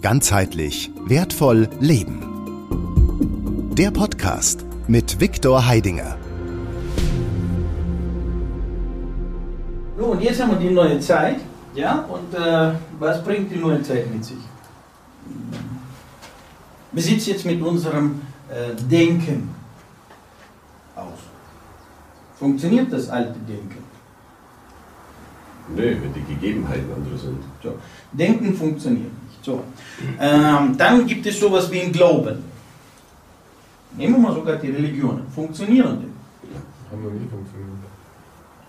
Ganzheitlich wertvoll leben. Der Podcast mit Viktor Heidinger. So, und jetzt haben wir die neue Zeit. Ja, und äh, was bringt die neue Zeit mit sich? Wie sieht es jetzt mit unserem äh, Denken aus? Funktioniert das alte Denken? Nö, wenn die Gegebenheiten andere sind. So. Denken funktioniert. So. Ähm, dann gibt es sowas wie ein Glauben. Nehmen wir mal sogar die Religionen. Funktionieren die? Haben wir nie funktioniert.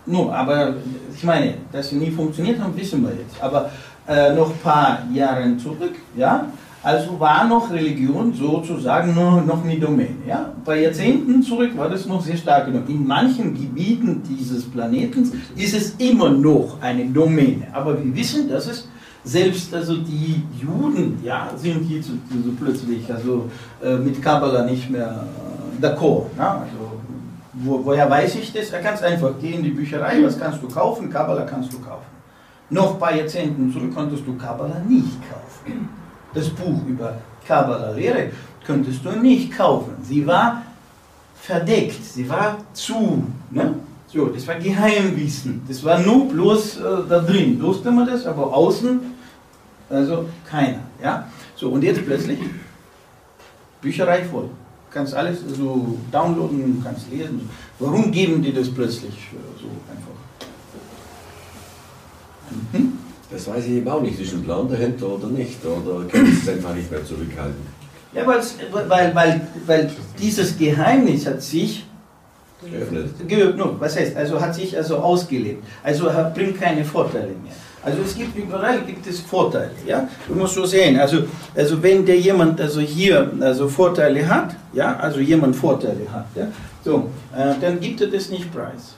No, aber ich meine, dass sie nie funktioniert haben, wissen wir jetzt. Aber äh, noch ein paar Jahre zurück, ja, also war noch Religion sozusagen nur, noch eine Domäne. Ja? Bei Jahrzehnten zurück war das noch sehr stark genommen. In manchen Gebieten dieses Planeten ist es immer noch eine Domäne. Aber wir wissen, dass es selbst also die Juden ja, sind hier so, so plötzlich also, äh, mit Kabbalah nicht mehr äh, d'accord. Ja? Also, wo, woher weiß ich das? Ja, ganz einfach, geh in die Bücherei, was kannst du kaufen? Kabbalah kannst du kaufen. Noch ein paar Jahrzehnten zurück konntest du Kabbalah nicht kaufen das Buch über Kabbalah-Lehre könntest du nicht kaufen. Sie war verdeckt, sie war zu. Ne? So, das war Geheimwissen. Das war nur bloß äh, da drin, wusste man das, aber außen, also keiner. Ja? So, und jetzt plötzlich Bücherei voll. Du kannst alles so downloaden, kannst lesen. Warum geben die das plötzlich äh, so einfach? Hm? Das weiß ich eben auch nicht. Ist ein Plan dahinter oder nicht? Oder können Sie es einfach nicht mehr zurückhalten? Ja, weil, weil, weil dieses Geheimnis hat sich geöffnet. was heißt, also hat sich also ausgelebt. Also bringt keine Vorteile mehr. Also es gibt überall gibt es Vorteile, ja. Du musst so sehen. Also, also wenn der jemand also hier also Vorteile hat, ja, also jemand Vorteile hat, ja, so, äh, dann gibt er das nicht preis.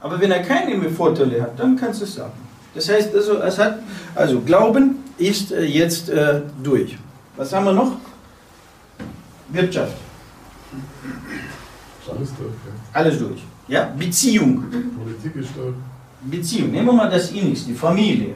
Aber wenn er keine mehr Vorteile hat, dann kannst du es sagen. Das heißt, also, es hat, also Glauben ist äh, jetzt äh, durch. Was haben wir noch? Wirtschaft. Alles durch. Ja. Alles durch. Ja, Beziehung. Politik ist durch. Beziehung. Nehmen wir mal das Innigste, die Familie.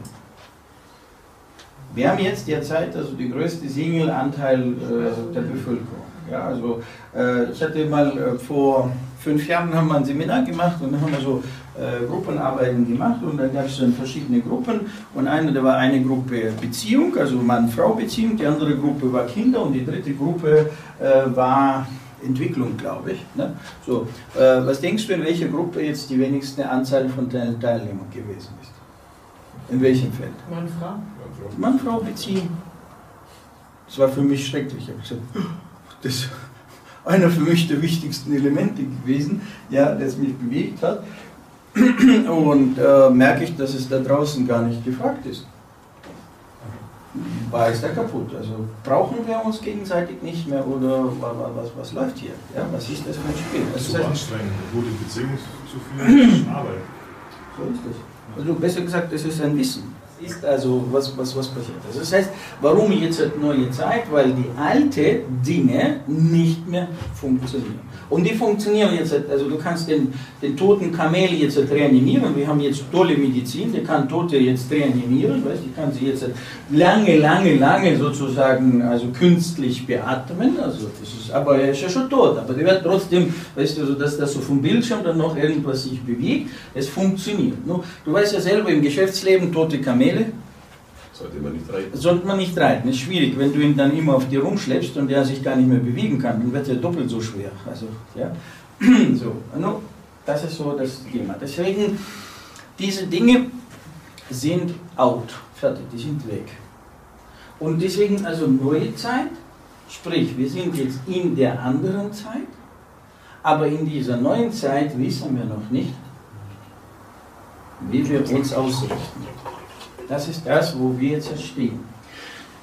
Wir haben jetzt derzeit also den größten Single-Anteil äh, der Bevölkerung. Ja, also äh, ich hatte mal äh, vor fünf Jahren haben wir ein Seminar gemacht und dann haben wir so äh, Gruppenarbeiten gemacht und da gab es dann verschiedene Gruppen und eine, da war eine Gruppe Beziehung, also Mann-Frau-Beziehung, die andere Gruppe war Kinder und die dritte Gruppe äh, war Entwicklung, glaube ich. Ne? So, äh, was denkst du, in welcher Gruppe jetzt die wenigste Anzahl von Teilnehmern gewesen ist? In welchem Feld? Mann-Frau. Mann-Frau-Beziehung. Das war für mich schrecklich. Ich habe gesagt, das ist einer für mich der wichtigsten Elemente gewesen, ja, das mich bewegt hat. Und äh, merke ich, dass es da draußen gar nicht gefragt ist. War ist da kaputt? Also brauchen wir uns gegenseitig nicht mehr oder was, was läuft hier? Ja, was ist das für ein Spiel? Das ist so anstrengend, gute Beziehungen zu führen, Arbeit. So ist das. Also besser gesagt, das ist ein Wissen ist also, was, was, was passiert. Also das heißt, warum jetzt neue Zeit? Weil die alten Dinge nicht mehr funktionieren. Und die funktionieren jetzt, also du kannst den, den toten Kamel jetzt reanimieren. Wir haben jetzt tolle Medizin, der kann Tote jetzt reanimieren, weißt, die kann sie jetzt lange, lange, lange sozusagen also künstlich beatmen. Also das ist, aber er ist ja schon tot, aber der wird trotzdem, weißt du, also, dass das so vom Bildschirm dann noch irgendwas sich bewegt. Es funktioniert. Du weißt ja selber im Geschäftsleben, tote Kamele, sollte man nicht reiten. Sollte man nicht reiten. Ist schwierig, wenn du ihn dann immer auf dir rumschleppst und der sich gar nicht mehr bewegen kann, dann wird er doppelt so schwer. Also, ja. so, no, das ist so das Thema. Deswegen, diese Dinge sind out, fertig, die sind weg. Und deswegen also neue Zeit, sprich, wir sind jetzt in der anderen Zeit, aber in dieser neuen Zeit wissen wir noch nicht, wie wir uns ausrichten. Das ist das, wo wir jetzt stehen.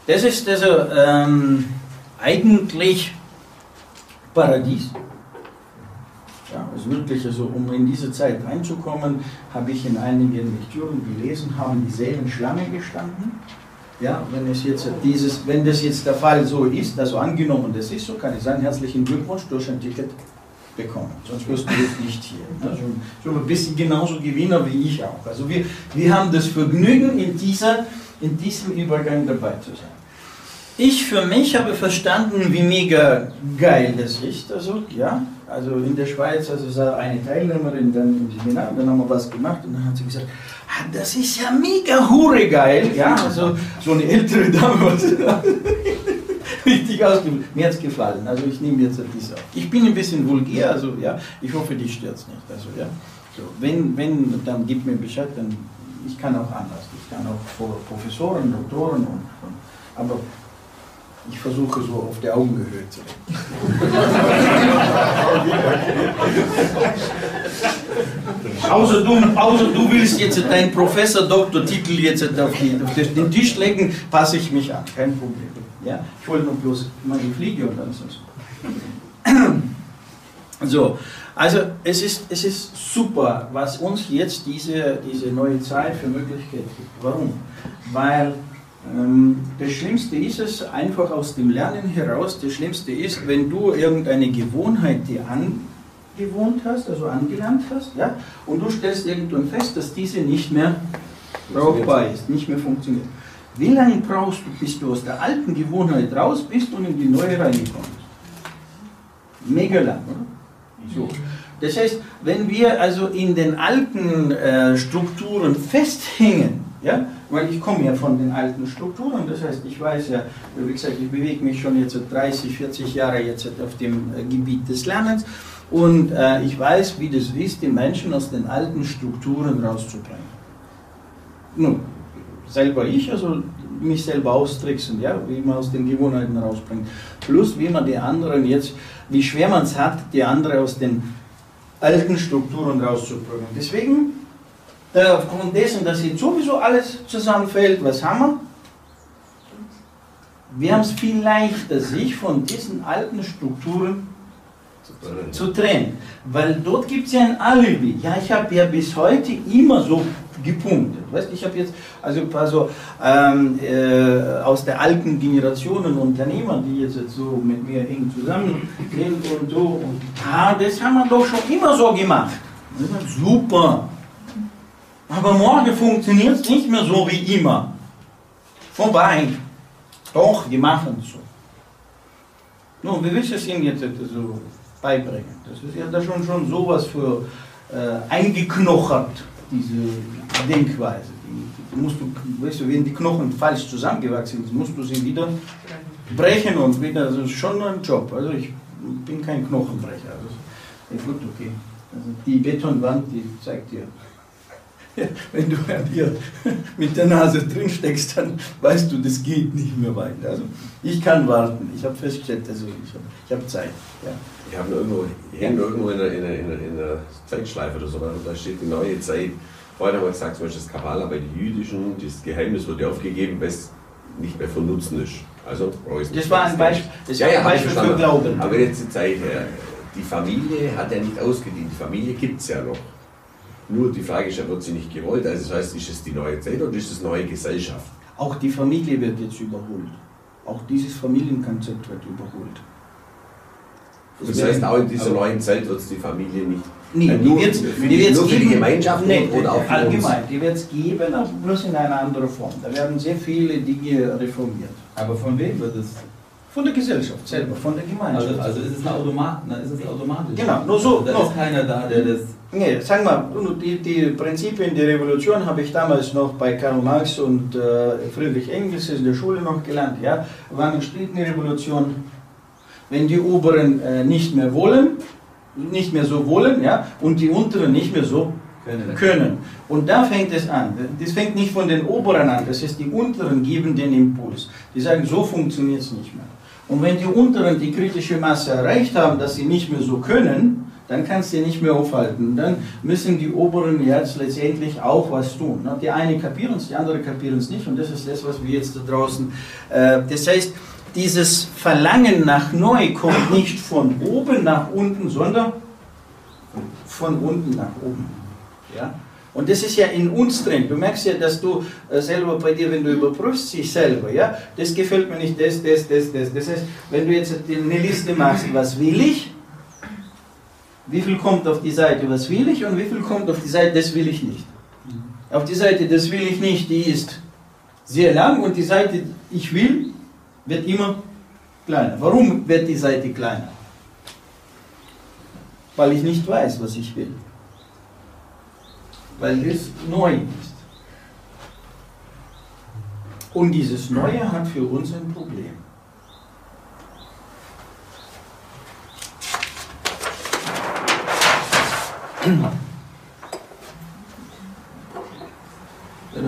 Das ist also ähm, eigentlich Paradies. Ja, also wirklich, also um in diese Zeit reinzukommen, habe ich in einigen Lektüren gelesen, haben dieselben Schlange gestanden. Ja, wenn, es jetzt dieses, wenn das jetzt der Fall so ist, also angenommen, das ist so, kann ich sagen, herzlichen Glückwunsch durch ein Ticket bekommen. Sonst wirst du nicht hier. Also, so ein genauso Gewinner wie ich auch. Also wir, wir haben das Vergnügen, in, dieser, in diesem Übergang dabei zu sein. Ich für mich habe verstanden, wie mega geil das ist. Also, ja, also in der Schweiz, also war eine Teilnehmerin dann im Seminar, dann haben wir was gemacht und dann hat sie gesagt, ah, das ist ja mega hure geil. Ja, also so eine ältere Dame, richtig ausgebildet. Mir hat es gefallen, also ich nehme jetzt das auf. Ich bin ein bisschen vulgär, also ja, ich hoffe, dich stört es nicht. Also, ja. so, wenn, wenn, dann gib mir Bescheid, dann ich kann auch anders. Ich kann auch vor Professoren, Doktoren und, und aber ich versuche so auf der Augenhöhe zu reden. außer, du, außer du willst jetzt deinen Professor-Doktor-Titel jetzt auf, den Tisch legen, passe ich mich an, kein Problem. Ja? Ich wollte nur bloß meine Fliege und dann so. So, also es ist, es ist super, was uns jetzt diese, diese neue Zeit für Möglichkeit gibt. Warum? Weil ähm, das Schlimmste ist es einfach aus dem Lernen heraus, das Schlimmste ist, wenn du irgendeine Gewohnheit dir angewohnt hast, also angelernt hast, ja, und du stellst irgendwann fest, dass diese nicht mehr brauchbar ist, nicht mehr funktioniert. Wie lange brauchst du, bis du aus der alten Gewohnheit raus bist und in die neue reingekommen bist? Mega lang, oder? So. Das heißt, wenn wir also in den alten äh, Strukturen festhängen, ja, weil ich komme ja von den alten Strukturen, das heißt, ich weiß ja, wie gesagt, ich bewege mich schon jetzt 30, 40 Jahre jetzt auf dem äh, Gebiet des Lernens und äh, ich weiß, wie das ist, die Menschen aus den alten Strukturen rauszubringen. Nun, selber ich, also mich selber austricksen, ja, wie man aus den Gewohnheiten rausbringt. Plus, wie man die anderen jetzt, wie schwer man es hat, die anderen aus den alten Strukturen rauszubringen. Deswegen äh, aufgrund dessen, dass jetzt sowieso alles zusammenfällt, was haben wir? Wir haben es viel leichter, sich von diesen alten Strukturen zu trennen. Weil dort gibt es ja ein Alibi. Ja, ich habe ja bis heute immer so gepunktet. Weißt, ich habe jetzt also ein paar so ähm, äh, aus der alten Generationen Unternehmer, die jetzt, jetzt so mit mir eng zusammen sind und so. Und, ah, das haben wir doch schon immer so gemacht. Super. Aber morgen funktioniert es nicht mehr so wie immer. Vorbei. Doch, wir machen es so. Nun, wie willst du es Ihnen jetzt so beibringen? Das ist ja da schon, schon sowas für äh, eingeknochert, diese Denkweise. Die, die musst du, weißt du, wenn die Knochen falsch zusammengewachsen sind, musst du sie wieder brechen und wieder, das ist schon ein Job. Also ich bin kein Knochenbrecher. Also, ja, gut, okay. Also die Betonwand, die zeigt dir wenn du hier mit der Nase drin steckst, dann weißt du, das geht nicht mehr weiter. Also ich kann warten. Ich habe festgestellt, also ich habe hab Zeit. Ja. Ich habe irgendwo, hängt irgendwo in der, in, der, in, der, in der Zeitschleife oder so, da steht die neue Zeit. Vorher haben wir gesagt, zum Beispiel das Kabbala bei den Jüdischen, das Geheimnis wurde aufgegeben, weil es nicht mehr von Nutzen ist. Also Das war ein Beispiel, das ja, ja, ein Beispiel für Glauben. Aber jetzt die Zeit her. Die Familie hat ja nicht ausgedient, die Familie gibt es ja noch. Nur die Frage ist ja, wird sie nicht gewollt? Also das heißt, ist es die neue Zeit oder ist es neue Gesellschaft? Auch die Familie wird jetzt überholt. Auch dieses Familienkonzept wird überholt. Das, das heißt, auch in dieser neuen Zeit wird es die Familie nicht. Nee, die die, die nur für die Gemeinschaft nee, oder auch für allgemein. Uns? Die wird es geben, aber bloß in einer anderen Form. Da werden sehr viele Dinge reformiert. Aber von wem wird es von der Gesellschaft selber, von der Gemeinschaft. Also, also ist es eine Automat, ist es automatisch? Genau, nur so. Also da nur. ist keiner da, der das. Nee, sag mal, die, die Prinzipien der Revolution habe ich damals noch bei Karl Marx und äh, Friedrich Engels in der Schule noch gelernt. Ja, war eine Revolution. Wenn die Oberen äh, nicht mehr wollen, nicht mehr so wollen, ja, und die Unteren nicht mehr so können. können. Und da fängt es an. Das fängt nicht von den Oberen an, das heißt, die Unteren geben den Impuls. Die sagen, so funktioniert es nicht mehr. Und wenn die Unteren die kritische Masse erreicht haben, dass sie nicht mehr so können, dann kannst du sie nicht mehr aufhalten. Dann müssen die Oberen jetzt letztendlich auch was tun. Die eine kapieren es, die andere kapieren es nicht. Und das ist das, was wir jetzt da draußen. Äh, das heißt, dieses Verlangen nach neu kommt nicht von oben nach unten, sondern von unten nach oben. Ja? Und das ist ja in uns drin. Du merkst ja, dass du äh, selber bei dir, wenn du überprüfst dich selber, ja, das gefällt mir nicht, das, das, das, das. Das heißt, wenn du jetzt eine Liste machst, was will ich, wie viel kommt auf die Seite, was will ich, und wie viel kommt auf die Seite, das will ich nicht. Auf die Seite, das will ich nicht, die ist sehr lang, und die Seite, ich will, wird immer kleiner. Warum wird die Seite kleiner? Weil ich nicht weiß, was ich will. Weil es neu ist. Und dieses Neue hat für uns ein Problem. Das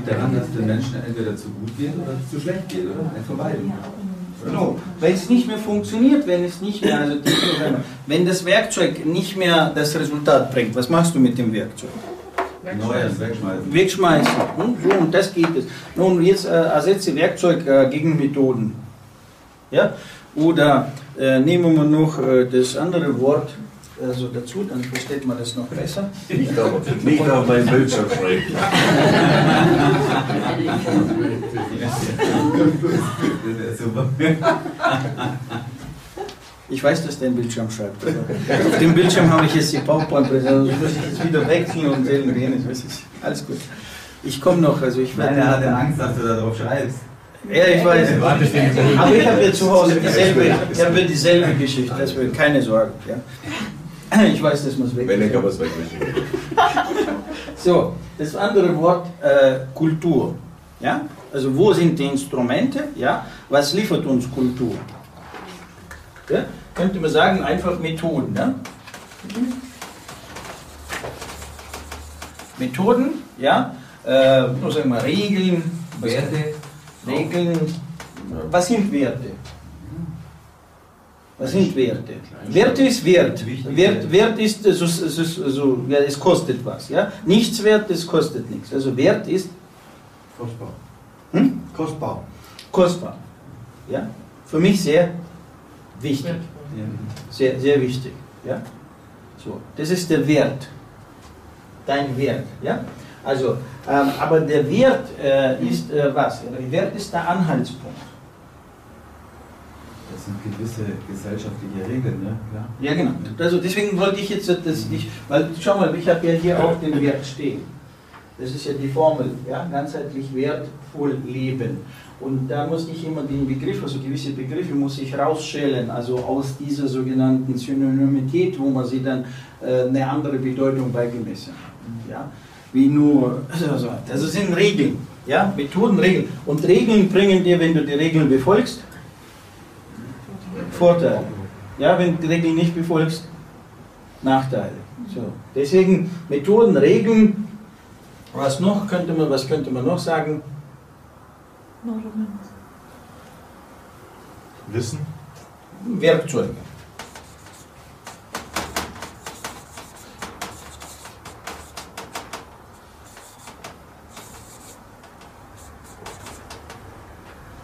liegt daran, dass es den Menschen entweder zu gut geht oder zu schlecht geht, oder? Ein von beiden. No, wenn es nicht mehr funktioniert, wenn es nicht mehr, also wenn das Werkzeug nicht mehr das Resultat bringt, was machst du mit dem Werkzeug? Neues wegschmeißen. Wegschmeißen. Hm? So, und das geht es. Nun, jetzt äh, ersetze Werkzeug äh, gegen Methoden. Ja? Oder äh, nehmen wir noch äh, das andere Wort also dazu, dann versteht man das noch besser. Nicht auf, nicht auf meinen Bildschirm schreiben. Ich weiß, dass der einen Bildschirm schreibt. aber Auf dem Bildschirm habe ich jetzt die PowerPoint-Präsentation. Also muss ich jetzt wieder wechseln und sehen und ich. Alles gut. Ich komme noch, also ich werde. Nein, er hatte Angst, dass du da drauf schreibst. Ja, ich weiß. Aber ich habe ja zu Hause dieselbe, ich habe dieselbe Geschichte, deswegen keine Sorge. Ja. Ich weiß, das muss weg. Wenn, dann kann man es wegwischen. So, das andere Wort äh, Kultur. Ja? Also wo sind die Instrumente? Ja? Was liefert uns Kultur? Ja? Könnte man sagen, einfach Methoden. Ja? Methoden, ja? Äh, nur sagen wir Regeln, Werte. Regeln. Was sind Werte? Was sind Werte? Werte ist Wert. Wert, Wert ist, so, so, so, ja, es kostet was. Ja? Nichts wert, es kostet nichts. Also Wert ist Kostbar. hm? Kostbar. kostbar. Ja? Für mich sehr wichtig. Sehr, sehr wichtig. Ja? So, das ist der Wert. Dein Wert. Ja? Also, ähm, aber der Wert äh, ist äh, was? Der Wert ist der Anhaltspunkt. Das sind gewisse gesellschaftliche Regeln, ne? Klar. Ja, genau. Also deswegen wollte ich jetzt das nicht, weil schau mal, ich habe ja hier auch den Wert stehen. Das ist ja die Formel, ja, ganzheitlich wertvoll leben. Und da muss ich immer den Begriff, also gewisse Begriffe muss ich rausschälen, also aus dieser sogenannten Synonymität, wo man sie dann äh, eine andere Bedeutung beigemessen hat. Ja? Wie nur, also, also das sind Regeln, ja, Methoden, Regeln. Und Regeln bringen dir, wenn du die Regeln befolgst, Vorteile. Ja, wenn du die Regeln nicht befolgst, Nachteile. So. Deswegen Methoden, Regeln, was noch könnte man, was könnte man noch sagen? Wissen? Werkzeuge.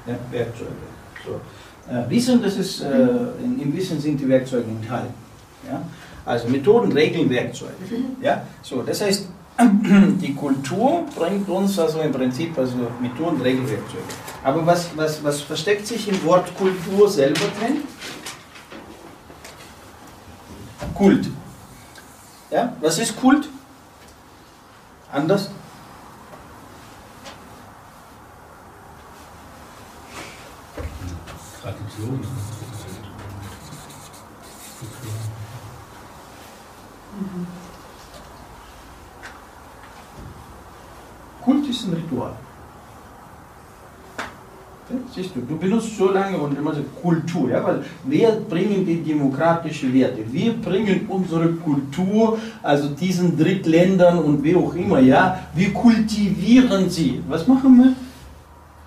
Ja, Werkzeuge. So. Äh, Wissen, das ist, äh, im Wissen sind die Werkzeuge enthalten. Ja? Also Methoden, Regeln, Werkzeuge. Ja? So, das heißt, die Kultur bringt uns also im Prinzip also Methoden, Regeln, Werkzeuge. Aber was, was, was versteckt sich im Wort Kultur selber drin? Kult. Ja? Was ist Kult? Anders? Tradition. Kult ist ein Ritual. Siehst du, du benutzt so lange und immer so Kultur, ja, weil wir bringen die demokratischen Werte, wir bringen unsere Kultur, also diesen Drittländern und wie auch immer, ja, wir kultivieren sie. Was machen wir?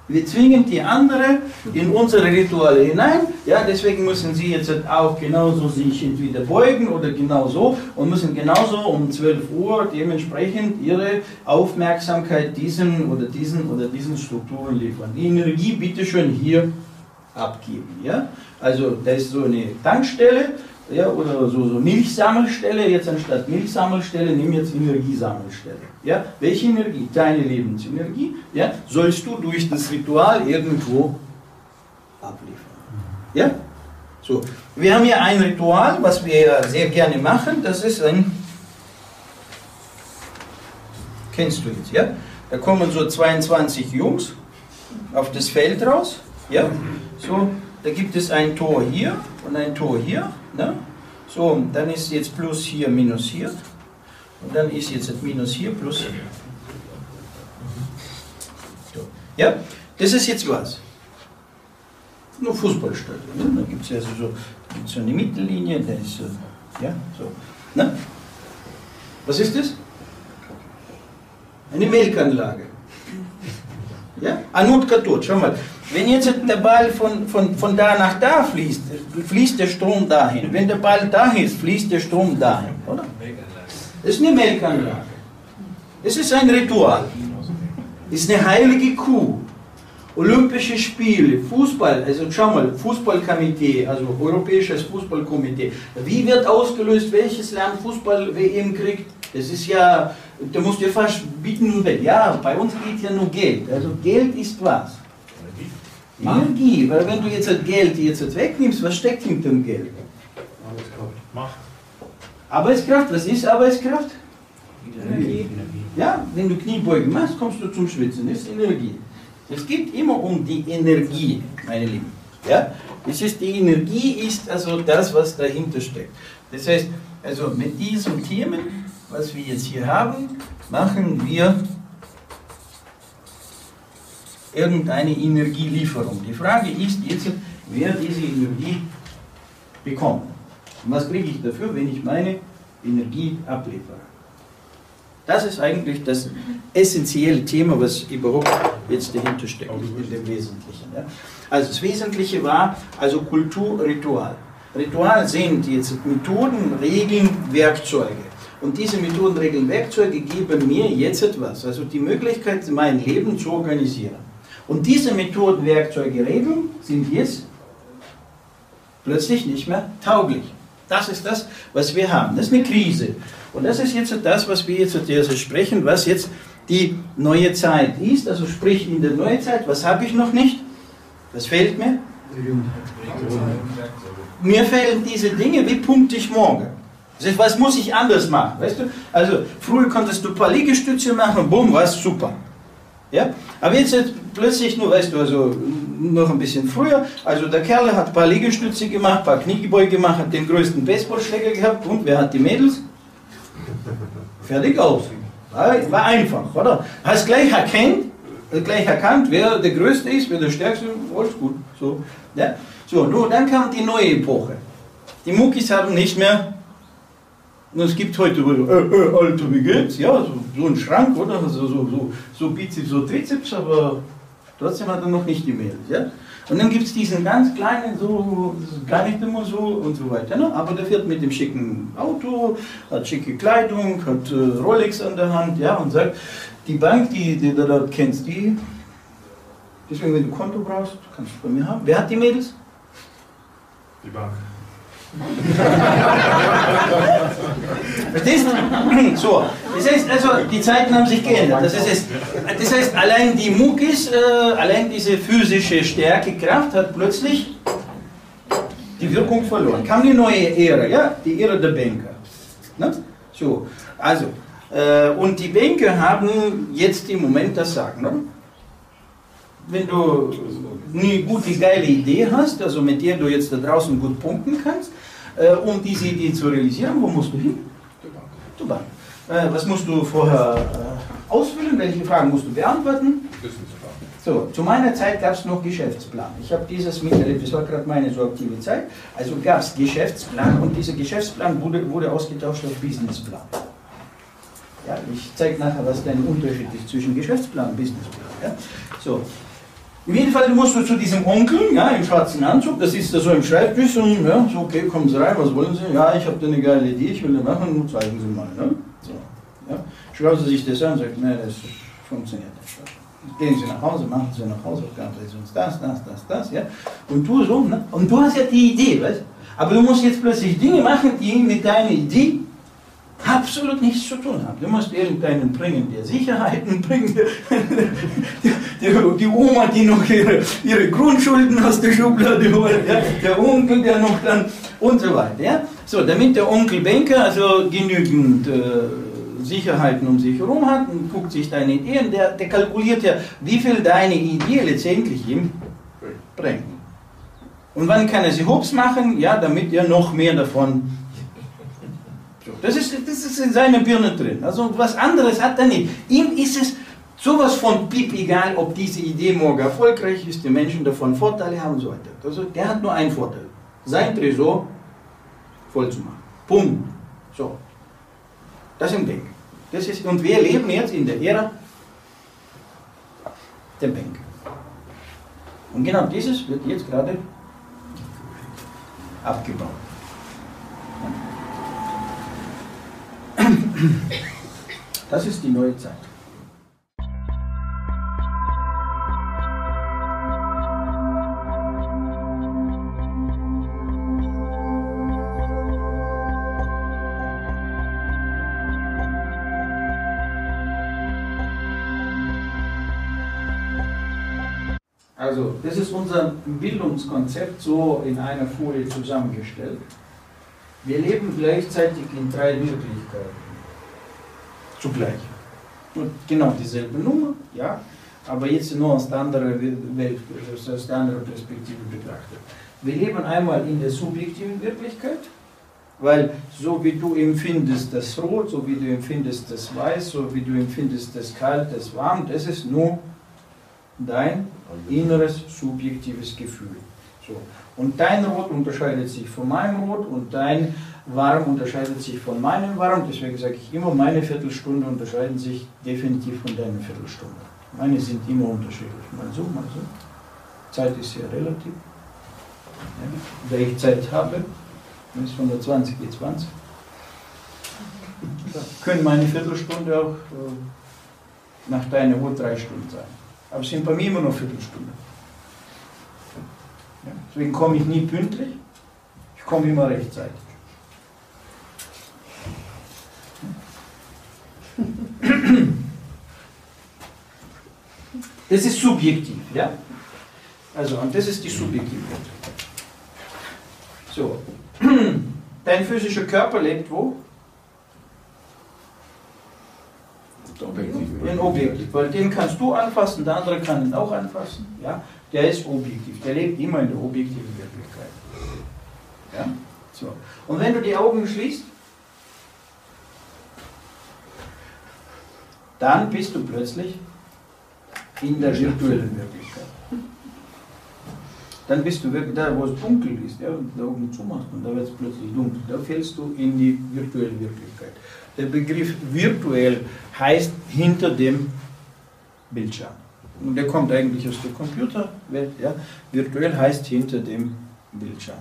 Wir zwingen die andere in unsere Rituale hinein. Ja, deswegen müssen sie jetzt auch genauso sich entweder beugen oder genauso und müssen genauso um 12 Uhr dementsprechend ihre Aufmerksamkeit diesen oder diesen oder diesen Strukturen liefern. Die Energie bitte schön hier abgeben. Ja? Also das ist so eine Tankstelle ja, oder so, so Milchsammelstelle, jetzt anstatt Milchsammelstelle, nimm jetzt Energiesammelstelle. Ja? Welche Energie? Deine Lebensenergie, ja, sollst du durch das Ritual irgendwo abliefern. Ja? So, wir haben hier ein Ritual, was wir sehr gerne machen, das ist ein, kennst du jetzt, ja? Da kommen so 22 Jungs auf das Feld raus, ja? So, da gibt es ein Tor hier und ein Tor hier, ne? So, dann ist jetzt plus hier, minus hier. Und dann ist jetzt das Minus hier, plus hier. So. Ja, das ist jetzt was? Nur Fußballstadion. Ne? Da gibt es ja so, so, gibt's so eine Mittellinie, da ist so, ja, so. Ne? Was ist das? Eine Melkanlage. Ja? Anut Katut, schau mal. Wenn jetzt der Ball von, von, von da nach da fließt, fließt der Strom dahin. Wenn der Ball da ist, fließt der Strom dahin, oder? Das ist eine Melkanlage. Es ist ein Ritual. Es ist eine heilige Kuh. Olympische Spiele, Fußball, also schau mal, Fußballkomitee, also Europäisches Fußballkomitee. Wie wird ausgelöst, welches Land Fußball-WM kriegt? Das ist ja, da musst du fast weg. Ja, bei uns geht ja nur Geld. Also Geld ist was? Energie. Weil wenn du jetzt das Geld jetzt wegnimmst, was steckt hinter dem Geld? Macht. Arbeitskraft, was ist Arbeitskraft? Energie. Ja, wenn du Kniebeugen machst, kommst du zum Schwitzen. Das ist Energie. Es geht immer um die Energie, meine Lieben. Ja? Das ist die Energie ist also das, was dahinter steckt. Das heißt, also mit diesen Themen, was wir jetzt hier haben, machen wir irgendeine Energielieferung. Die Frage ist jetzt, wer diese Energie bekommt. Und was kriege ich dafür, wenn ich meine Energie abliefere? Das ist eigentlich das essentielle Thema, was überhaupt jetzt dahinter steckt, in dem Wesentlichen. Ja. Also das Wesentliche war also Kulturritual. Ritual sind jetzt Methoden, Regeln, Werkzeuge. Und diese Methoden, Regeln, Werkzeuge geben mir jetzt etwas, also die Möglichkeit, mein Leben zu organisieren. Und diese Methoden, Werkzeuge, Regeln sind jetzt plötzlich nicht mehr tauglich. Das ist das, was wir haben. Das ist eine Krise. Und das ist jetzt das, was wir jetzt also sprechen, was jetzt die neue Zeit ist. Also sprich in der neuen Zeit, was habe ich noch nicht? Was fehlt mir? Mir fehlen diese Dinge, wie pumpe ich morgen? Was muss ich anders machen? Weißt du? Also früher konntest du ein paar Liegestütze machen, bumm, war super. Ja? Aber jetzt, jetzt plötzlich nur, weißt du, also noch ein bisschen früher, also der Kerl hat ein paar Liegestütze gemacht, ein paar Kniegebeuge gemacht, hat den größten Baseballschläger gehabt und wer hat die Mädels? Fertig aus. War, war einfach, oder? Hast gleich erkannt, gleich erkannt, wer der Größte ist, wer der Stärkste ist, alles gut. So, ja? so nun, dann kam die neue Epoche. Die Muckis haben nicht mehr und es gibt heute, äh, äh, Alter, wie geht's? Ja, so, so ein Schrank, oder? So, so, so, so Bizeps, so Trizeps, aber trotzdem hat er noch nicht die Mädels. Ja? Und dann gibt es diesen ganz kleinen, so, gar nicht immer so und so weiter. Ne? Aber der fährt mit dem schicken Auto, hat schicke Kleidung, hat äh, Rolex an der Hand, ja, und sagt, die Bank, die, die du dort kennst, die, deswegen, wenn du Konto brauchst, kannst du bei mir haben. Wer hat die Mädels? Die Bank. Verstehst du? So, das heißt also, die Zeiten haben sich geändert. Das heißt, das heißt allein die Muckis, äh, allein diese physische Stärke, Kraft hat plötzlich die Wirkung verloren. Kam die neue Ära, ja, die Ära der Banker. Ne? So, also, äh, und die Banker haben jetzt im Moment das Sagen. Ne? Wenn du eine gute, geile Idee hast, also mit der du jetzt da draußen gut punkten kannst, um diese Idee zu realisieren, wo musst du hin? Zur Bank. Äh, was musst du vorher äh, ausfüllen? Welche Fragen musst du beantworten? So, zu meiner Zeit gab es noch Geschäftsplan. Ich habe dieses miterlebt, das war gerade meine so aktive Zeit. Also gab es Geschäftsplan und dieser Geschäftsplan wurde, wurde ausgetauscht auf Businessplan. Ja, ich zeige nachher, was der Unterschied ist zwischen Geschäftsplan und Businessplan. Ja? So, in jedem Fall musst du zu diesem Onkel, ja, im schwarzen Anzug, das ist da so im Schreibtisch und ja, so, okay, kommen Sie rein, was wollen Sie? Ja, ich habe da eine geile Idee, ich will das machen, zeigen Sie mal. Ne? So, ja. Schauen Sie sich das an und sagen, nein, das funktioniert nicht. Gehen Sie nach Hause, machen Sie nach Hausaufgaben, lesen uns das, das, das, das, ja. Und du so, ne? Und du hast ja die Idee, weißt Aber du musst jetzt plötzlich Dinge machen, die mit deiner Idee absolut nichts zu tun haben. Du musst irgendeinen bringen, der Sicherheiten bringt, die, die, Oma, die noch ihre, ihre Grundschulden aus der Schublade holt, ja? der Onkel, der noch dann und so weiter. Ja? So, damit der Onkel Banker also genügend äh, Sicherheiten um sich herum hat und guckt sich deine Ideen, der, der kalkuliert ja, wie viel deine Idee letztendlich ihm bringt. Und wann kann er sie hops machen? Ja, damit er noch mehr davon das ist, das ist in seiner Birne drin. Also was anderes hat er nicht. Ihm ist es sowas von piep egal, ob diese Idee morgen erfolgreich ist, die Menschen davon Vorteile haben und so weiter. Also der hat nur einen Vorteil. Sein Tresor voll zu machen. Punkt. So. Das im Denken. Das ist, und wir leben jetzt in der Ära der Bank. Und genau dieses wird jetzt gerade abgebaut. Das ist die neue Zeit. Also, das ist unser Bildungskonzept so in einer Folie zusammengestellt. Wir leben gleichzeitig in drei Wirklichkeiten. Zugleich. Und genau dieselbe Nummer, ja, aber jetzt nur aus der anderen Welt, aus der anderen Perspektive betrachtet. Wir leben einmal in der subjektiven Wirklichkeit, weil so wie du empfindest das Rot, so wie du empfindest das Weiß, so wie du empfindest das Kalt, das Warm, das ist nur dein inneres subjektives Gefühl. So. Und dein Rot unterscheidet sich von meinem Rot und dein Warm unterscheidet sich von meinem Warm. Deswegen sage ich immer, meine Viertelstunde unterscheiden sich definitiv von deiner Viertelstunde. Meine sind immer unterschiedlich. Mal so, mal so. Zeit ist sehr relativ. Ja. Wenn ich Zeit habe, wenn es von der 20 geht 20. Da können meine Viertelstunde auch äh, nach deiner Uhr drei Stunden sein. Aber es sind bei mir immer noch Viertelstunde. Deswegen komme ich nie pünktlich, ich komme immer rechtzeitig. Das ist subjektiv, ja? Also, und das ist die Subjektivität. So. Dein physischer Körper lebt wo? Objektiv. In Objektiv, weil den kannst du anfassen, der andere kann ihn auch anfassen. Ja? Der ist objektiv, der lebt immer in der objektiven Wirklichkeit. Ja? So. Und wenn du die Augen schließt, dann bist du plötzlich in der virtuellen Wirklichkeit. Dann bist du wirklich da, wo es dunkel ist, ja, und die Augen zumachst und da wird es plötzlich dunkel. Da fällst du in die virtuelle Wirklichkeit. Der Begriff virtuell heißt hinter dem Bildschirm. Und der kommt eigentlich aus der Computerwelt. Ja. Virtuell heißt hinter dem Bildschirm.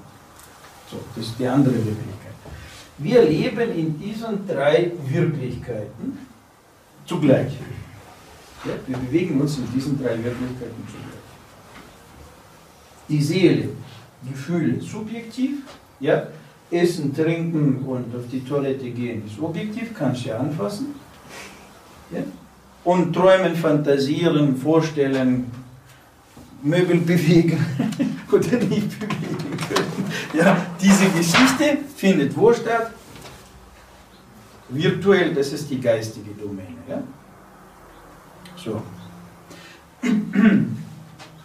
So, das ist die andere Wirklichkeit. Wir leben in diesen drei Wirklichkeiten zugleich. Ja, wir bewegen uns in diesen drei Wirklichkeiten zugleich. Die Seele, Gefühle subjektiv, ja, Essen, Trinken und auf die Toilette gehen ist objektiv, kannst du ja anfassen. Ja? Und träumen, fantasieren, vorstellen, Möbel bewegen oder nicht bewegen können. Ja, diese Geschichte findet wo statt? Virtuell, das ist die geistige Domäne. Ja? So.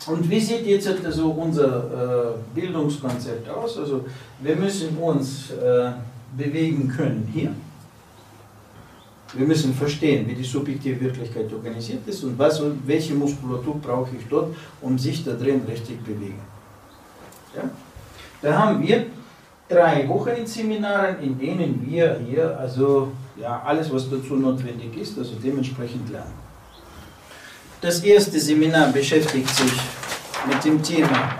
Und wie sieht jetzt also unser äh, Bildungskonzept aus? Also wir müssen uns äh, bewegen können hier. Wir müssen verstehen, wie die subjektive Wirklichkeit organisiert ist und was und welche Muskulatur brauche ich dort, um sich da drin richtig bewegen. Ja? Da haben wir drei Wochenendseminare, in denen wir hier also ja, alles, was dazu notwendig ist, also dementsprechend lernen. Das erste Seminar beschäftigt sich mit dem Thema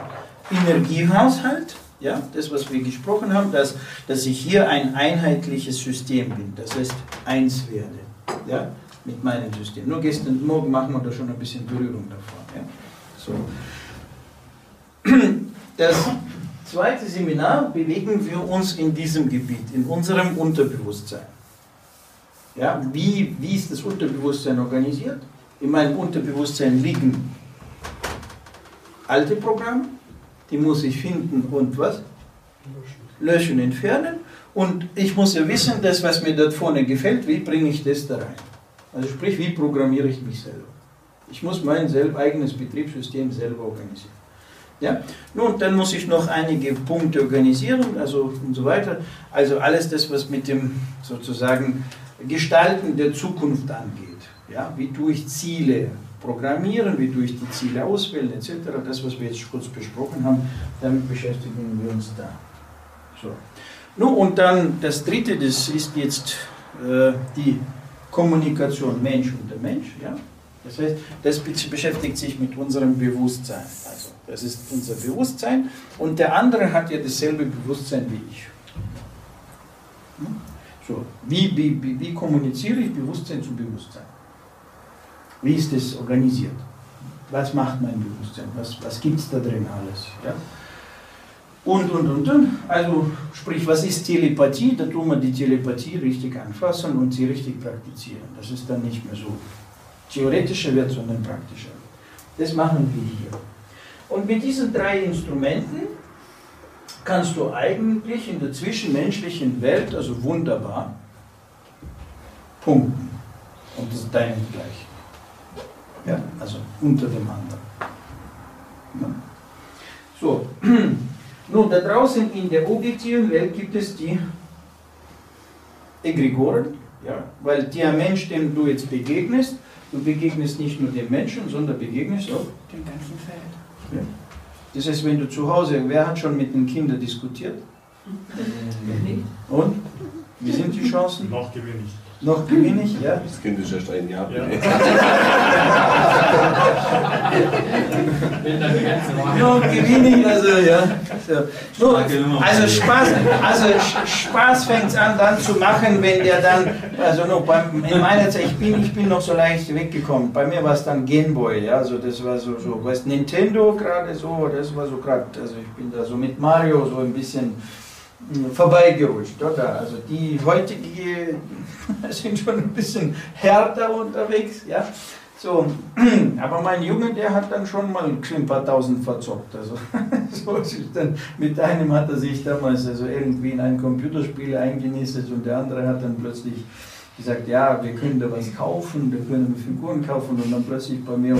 Energiehaushalt. Ja, das, was wir gesprochen haben, dass, dass ich hier ein einheitliches System bin, das heißt eins werde. Ja, mit meinem System. Nur gestern Morgen machen wir da schon ein bisschen Berührung davor. Ja? So. Das zweite Seminar bewegen wir uns in diesem Gebiet, in unserem Unterbewusstsein. Ja, wie, wie ist das Unterbewusstsein organisiert? In meinem Unterbewusstsein liegen alte Programme, die muss ich finden und was? Löschen, entfernen. Und ich muss ja wissen, das, was mir dort vorne gefällt, wie bringe ich das da rein? Also sprich, wie programmiere ich mich selber? Ich muss mein eigenes Betriebssystem selber organisieren. Ja? Nun, dann muss ich noch einige Punkte organisieren, also und so weiter. Also alles das, was mit dem sozusagen Gestalten der Zukunft angeht. Ja? Wie tue ich Ziele programmieren, wie tue ich die Ziele auswählen, etc. Das, was wir jetzt kurz besprochen haben, damit beschäftigen wir uns da. So. Nun, und dann das dritte, das ist jetzt äh, die Kommunikation Mensch unter Mensch. Ja? Das heißt, das beschäftigt sich mit unserem Bewusstsein. Also, das ist unser Bewusstsein und der andere hat ja dasselbe Bewusstsein wie ich. Hm? So, wie, wie, wie kommuniziere ich Bewusstsein zu Bewusstsein? Wie ist das organisiert? Was macht mein Bewusstsein? Was, was gibt es da drin alles? Ja? Und, und, und, und. Also, sprich, was ist Telepathie? Da tun wir die Telepathie richtig anfassen und sie richtig praktizieren. Das ist dann nicht mehr so theoretischer wird, sondern praktischer. Das machen wir hier. Und mit diesen drei Instrumenten kannst du eigentlich in der zwischenmenschlichen Welt, also wunderbar, punkten. Und das ist deinengleichen. Ja, also unter dem anderen. Ja. So, nun da draußen in der objektiven Welt gibt es die Egregoren, ja, weil der Mensch, dem du jetzt begegnest, du begegnest nicht nur dem Menschen, sondern begegnest auch dem ganzen Feld. Ja. Das heißt, wenn du zu Hause, wer hat schon mit den Kindern diskutiert? Und? Wie sind die Chancen? Noch gewinne ich. Noch gewinne ich, ja? Das Kind ist erst ein Jahr. Ja. Noch gewinne ich, also ja. So. So, also Spaß, also Spaß fängt es an dann zu machen, wenn der dann, also noch beim, in meiner Zeit, ich bin, ich bin noch so leicht weggekommen. Bei mir war es dann Gameboy, ja, also das war so, so weißt, Nintendo gerade so, das war so gerade, also ich bin da so mit Mario so ein bisschen vorbeigerutscht, oder? Also die heutige sind schon ein bisschen härter unterwegs, ja. So, aber mein Junge, der hat dann schon mal ein paar tausend verzockt. Also, so ist dann, mit einem hat er sich damals also irgendwie in ein Computerspiel eingenistet und der andere hat dann plötzlich gesagt, ja, wir können da was kaufen, wir können Figuren kaufen und dann plötzlich bei mir,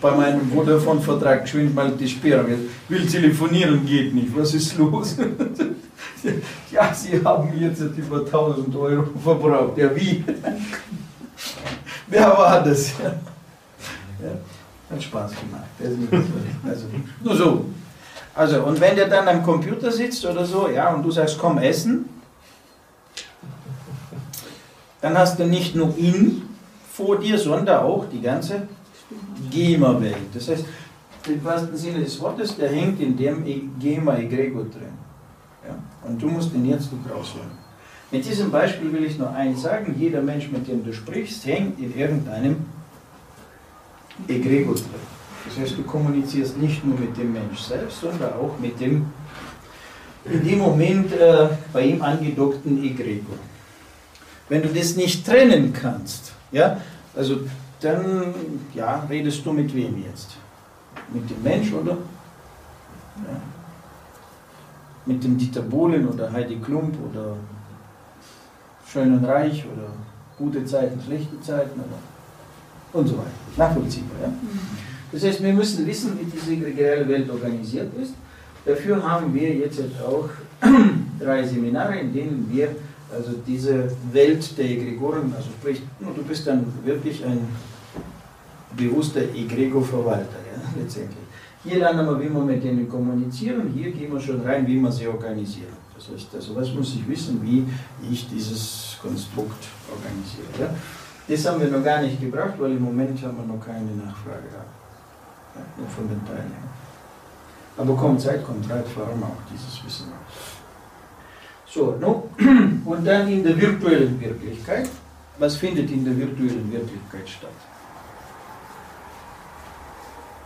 bei meinem Vodafone-Vertrag geschwind mal die Sperre. Will telefonieren, geht nicht. Was ist los? ja, Sie haben jetzt über 1000 Euro verbraucht. Ja, wie? Wer war das? Ja. Ja, hat Spaß gemacht. Also, nur so. Also, und wenn der dann am Computer sitzt oder so, ja, und du sagst, komm essen, dann hast du nicht nur ihn vor dir, sondern auch die ganze GEMA-Welt. Das heißt, im wahrsten Sinne des Wortes, der hängt in dem GEMA-Egregor drin. Ja? Und du musst ihn jetzt gut rausholen. Mit diesem Beispiel will ich nur eins sagen: jeder Mensch, mit dem du sprichst, hängt in irgendeinem Egregor drin. Das heißt, du kommunizierst nicht nur mit dem Mensch selbst, sondern auch mit dem in dem Moment äh, bei ihm angedockten Egregor. Wenn du das nicht trennen kannst, ja, also dann ja, redest du mit wem jetzt? Mit dem Mensch oder? Ja. Mit dem Dieter Bohlen oder Heidi Klump oder Schön und Reich oder gute Zeiten, schlechte Zeiten oder und so weiter. Nachvollziehbar. Ja? Das heißt, wir müssen wissen, wie diese reelle Welt organisiert ist. Dafür haben wir jetzt auch drei Seminare, in denen wir also diese Welt der Egregoren, also sprich, du bist dann wirklich ein bewusster Egregor-Verwalter, ja, letztendlich. Hier lernen wir, wie wir mit denen kommunizieren, hier gehen wir schon rein, wie wir sie organisieren. Das heißt, also was muss ich wissen, wie ich dieses Konstrukt organisiere. Ja? Das haben wir noch gar nicht gebracht, weil im Moment haben wir noch keine Nachfrage. Ja, nur von den Teilnehmern. Aber kommt Zeit, kommt Zeit, vor allem auch dieses Wissen. So, no. und dann in der virtuellen Wirklichkeit, was findet in der virtuellen Wirklichkeit statt?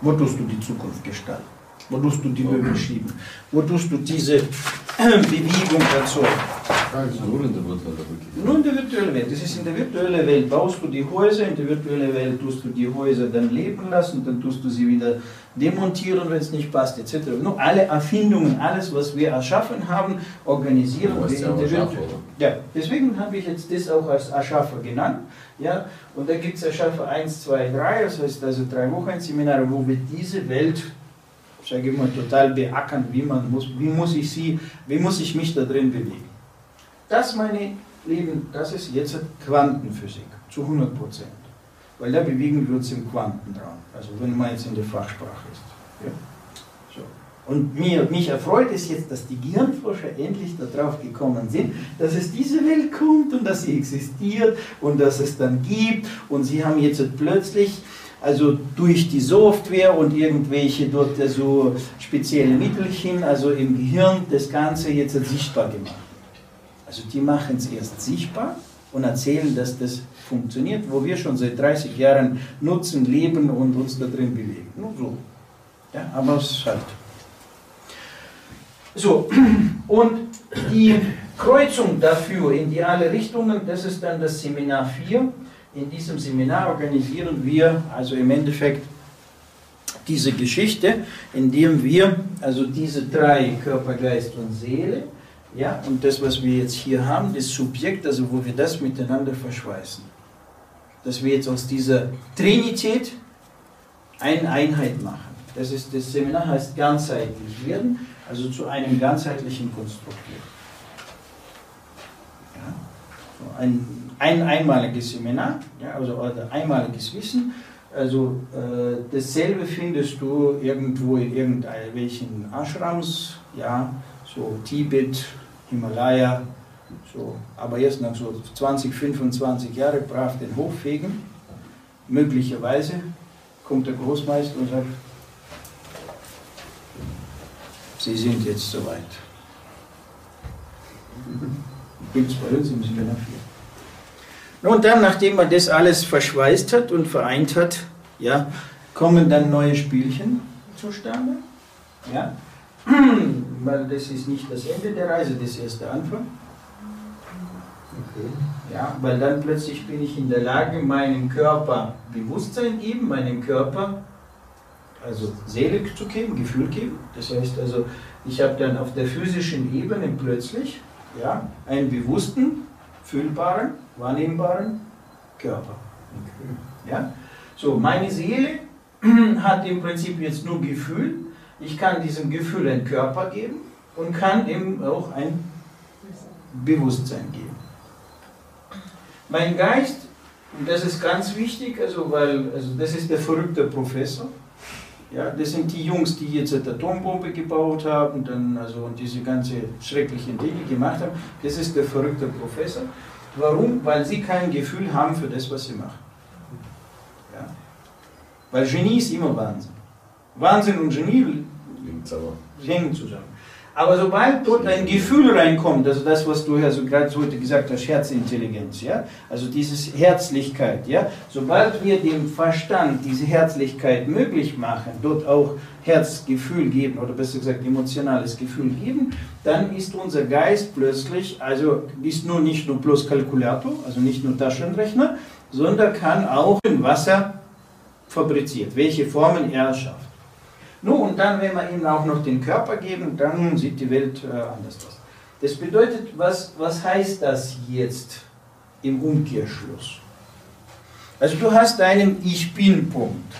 Wo tust du die Zukunft gestalten? Wo tust du die Möbel schieben? Wo tust du diese Bewegung erzeugen? Nur in der virtuellen Welt. Nur in der virtuellen Welt. Das ist in der virtuellen Welt baust du die Häuser, in der virtuellen Welt tust du die Häuser dann leben lassen, dann tust du sie wieder demontieren, wenn es nicht passt, etc. Nur alle Erfindungen, alles, was wir erschaffen haben, organisieren wir in der virtuellen oder? Ja, deswegen habe ich jetzt das auch als Erschaffer genannt. Ja, und da gibt es Erschaffer 1, 2, 3, das heißt also drei Wochenseminare, wo wir diese Welt sage ich mal, total beackern, wie man muss, wie muss ich sie, wie muss ich mich da drin bewegen. Das, meine Lieben, das ist jetzt Quantenphysik, zu 100 Prozent. Weil da bewegen wir uns im Quantenraum, also wenn man jetzt in der Fachsprache ist. Ja? Und mir, mich erfreut es jetzt, dass die Gehirnforscher endlich darauf gekommen sind, dass es diese Welt kommt und dass sie existiert und dass es dann gibt. Und sie haben jetzt plötzlich also durch die Software und irgendwelche dort so spezielle Mittelchen, also im Gehirn, das Ganze jetzt sichtbar gemacht. Also die machen es erst sichtbar und erzählen, dass das funktioniert, wo wir schon seit 30 Jahren nutzen, leben und uns da drin bewegen. Nur so. Ja, aber es ist halt. So, und die Kreuzung dafür in die alle Richtungen, das ist dann das Seminar 4. In diesem Seminar organisieren wir also im Endeffekt diese Geschichte, indem wir also diese drei Körper, Geist und Seele, ja, und das, was wir jetzt hier haben, das Subjekt, also wo wir das miteinander verschweißen. Dass wir jetzt aus dieser Trinität eine Einheit machen. Das, ist, das Seminar heißt ganzheitlich werden, also zu einem ganzheitlichen Konstrukt werden. Ja, so ein, ein einmaliges Seminar, ja, also oder einmaliges Wissen. Also äh, dasselbe findest du irgendwo in irgendwelchen Ashrams, ja, so Tibet, Himalaya, so, aber erst nach so 20, 25 Jahren brav den Hof fegen. Möglicherweise kommt der Großmeister und sagt, Sie sind jetzt soweit. Es bei uns im Seminar 4. Und dann, nachdem man das alles verschweißt hat und vereint hat, ja, kommen dann neue Spielchen zustande. Ja. Weil das ist nicht das Ende der Reise, das ist erst der Anfang. Okay. Ja, weil dann plötzlich bin ich in der Lage, meinem Körper Bewusstsein geben, meinem Körper also Seele zu geben, Gefühl geben. Das heißt also, ich habe dann auf der physischen Ebene plötzlich ja, einen bewussten, fühlbaren, wahrnehmbaren Körper. Ja? So, meine Seele hat im Prinzip jetzt nur Gefühl. Ich kann diesem Gefühl einen Körper geben und kann ihm auch ein Bewusstsein geben. Mein Geist, und das ist ganz wichtig, also weil also das ist der verrückte Professor. Ja, das sind die Jungs, die jetzt eine Atombombe gebaut haben dann, also, und diese ganze schrecklichen Dinge gemacht haben. Das ist der verrückte Professor. Warum? Weil sie kein Gefühl haben für das, was sie machen. Ja? Weil Genie ist immer Wahnsinn. Wahnsinn und Genie hängen zusammen. Aber sobald dort ein Gefühl reinkommt, also das, was du ja so gerade heute gesagt hast, Herzintelligenz, ja, also diese Herzlichkeit, ja, sobald wir dem Verstand diese Herzlichkeit möglich machen, dort auch Herzgefühl geben oder besser gesagt emotionales Gefühl geben, dann ist unser Geist plötzlich, also ist nur nicht nur bloß Kalkulator, also nicht nur Taschenrechner, sondern kann auch Wasser fabriziert, welche Formen er schafft. Nun, und dann, wenn wir ihm auch noch den Körper geben, dann sieht die Welt äh, anders aus. Das bedeutet, was, was heißt das jetzt im Umkehrschluss? Also du hast deinen Ich Bin-Punkt.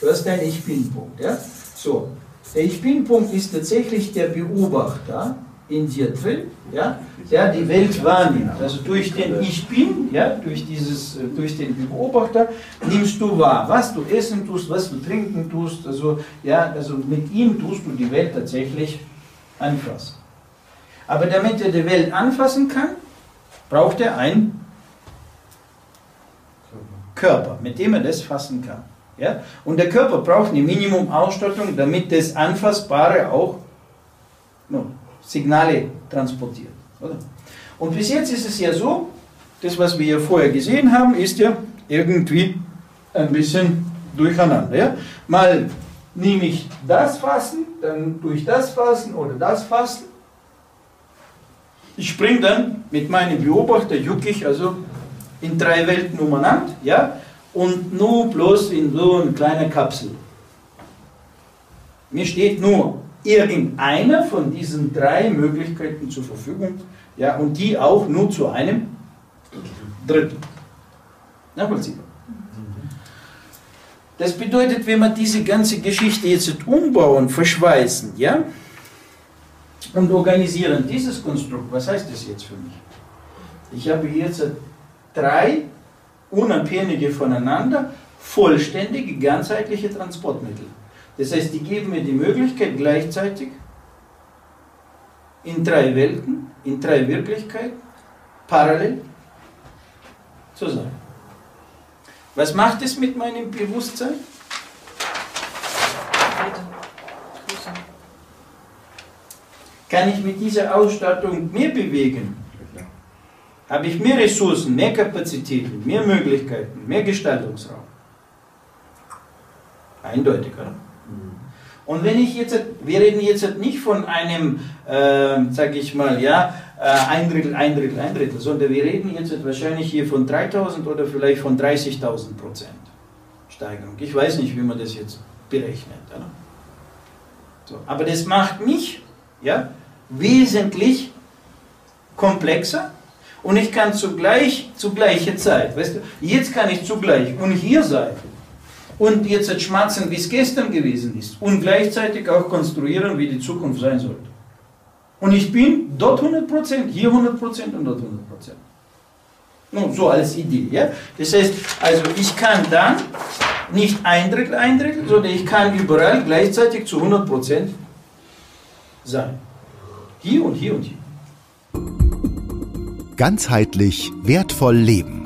Du hast deinen Ich Bin-Punkt. Ja? So, der Ich Bin-Punkt ist tatsächlich der Beobachter in dir drin, ja, der die Welt wahrnimmt. Also durch den Ich Bin, ja, durch, dieses, äh, durch den Beobachter nimmst du wahr, was du essen tust, was du trinken tust. Also, ja, also mit ihm tust du die Welt tatsächlich anfassen. Aber damit er die Welt anfassen kann, braucht er einen Körper, mit dem er das fassen kann. Ja? Und der Körper braucht eine Minimumausstattung, damit das Anfassbare auch no, Signale transportiert. Oder? Und bis jetzt ist es ja so, das, was wir hier vorher gesehen haben, ist ja irgendwie ein bisschen durcheinander. Ja? Mal nehme ich das Fassen, dann durch das Fassen oder das Fassen. Ich springe dann mit meinem Beobachter, jucke ich also in drei Welten umeinander, ja, und nur bloß in so eine kleine Kapsel. Mir steht nur irgendeiner von diesen drei Möglichkeiten zur Verfügung, ja, und die auch nur zu einem Drittel. Nachvollziehbar. Das bedeutet, wenn wir diese ganze Geschichte jetzt umbauen, verschweißen, ja, und organisieren dieses Konstrukt, was heißt das jetzt für mich? Ich habe jetzt drei unabhängige voneinander, vollständige, ganzheitliche Transportmittel. Das heißt, die geben mir die Möglichkeit, gleichzeitig in drei Welten, in drei Wirklichkeiten, parallel zu sein. Was macht es mit meinem Bewusstsein? Kann ich mit dieser Ausstattung mehr bewegen? Habe ich mehr Ressourcen, mehr Kapazitäten, mehr Möglichkeiten, mehr Gestaltungsraum? Eindeutig, oder? Und wenn ich jetzt, wir reden jetzt nicht von einem, äh, sage ich mal, ja, äh, ein Drittel, ein Drittel, ein Drittel, sondern wir reden jetzt wahrscheinlich hier von 3000 oder vielleicht von 30.000 Prozent Steigerung. Ich weiß nicht, wie man das jetzt berechnet. Oder? So, aber das macht mich ja, wesentlich komplexer und ich kann zugleich, zu gleicher Zeit, weißt du, jetzt kann ich zugleich und hier sein und jetzt schmatzen, wie es gestern gewesen ist und gleichzeitig auch konstruieren, wie die Zukunft sein sollte. Und ich bin dort 100%, hier 100% und dort 100%. Nun, so als Idee. Ja? Das heißt, also ich kann dann nicht ein Drittel, ein Drittel, sondern ich kann überall gleichzeitig zu 100% sein. Hier und hier und hier. Ganzheitlich wertvoll leben.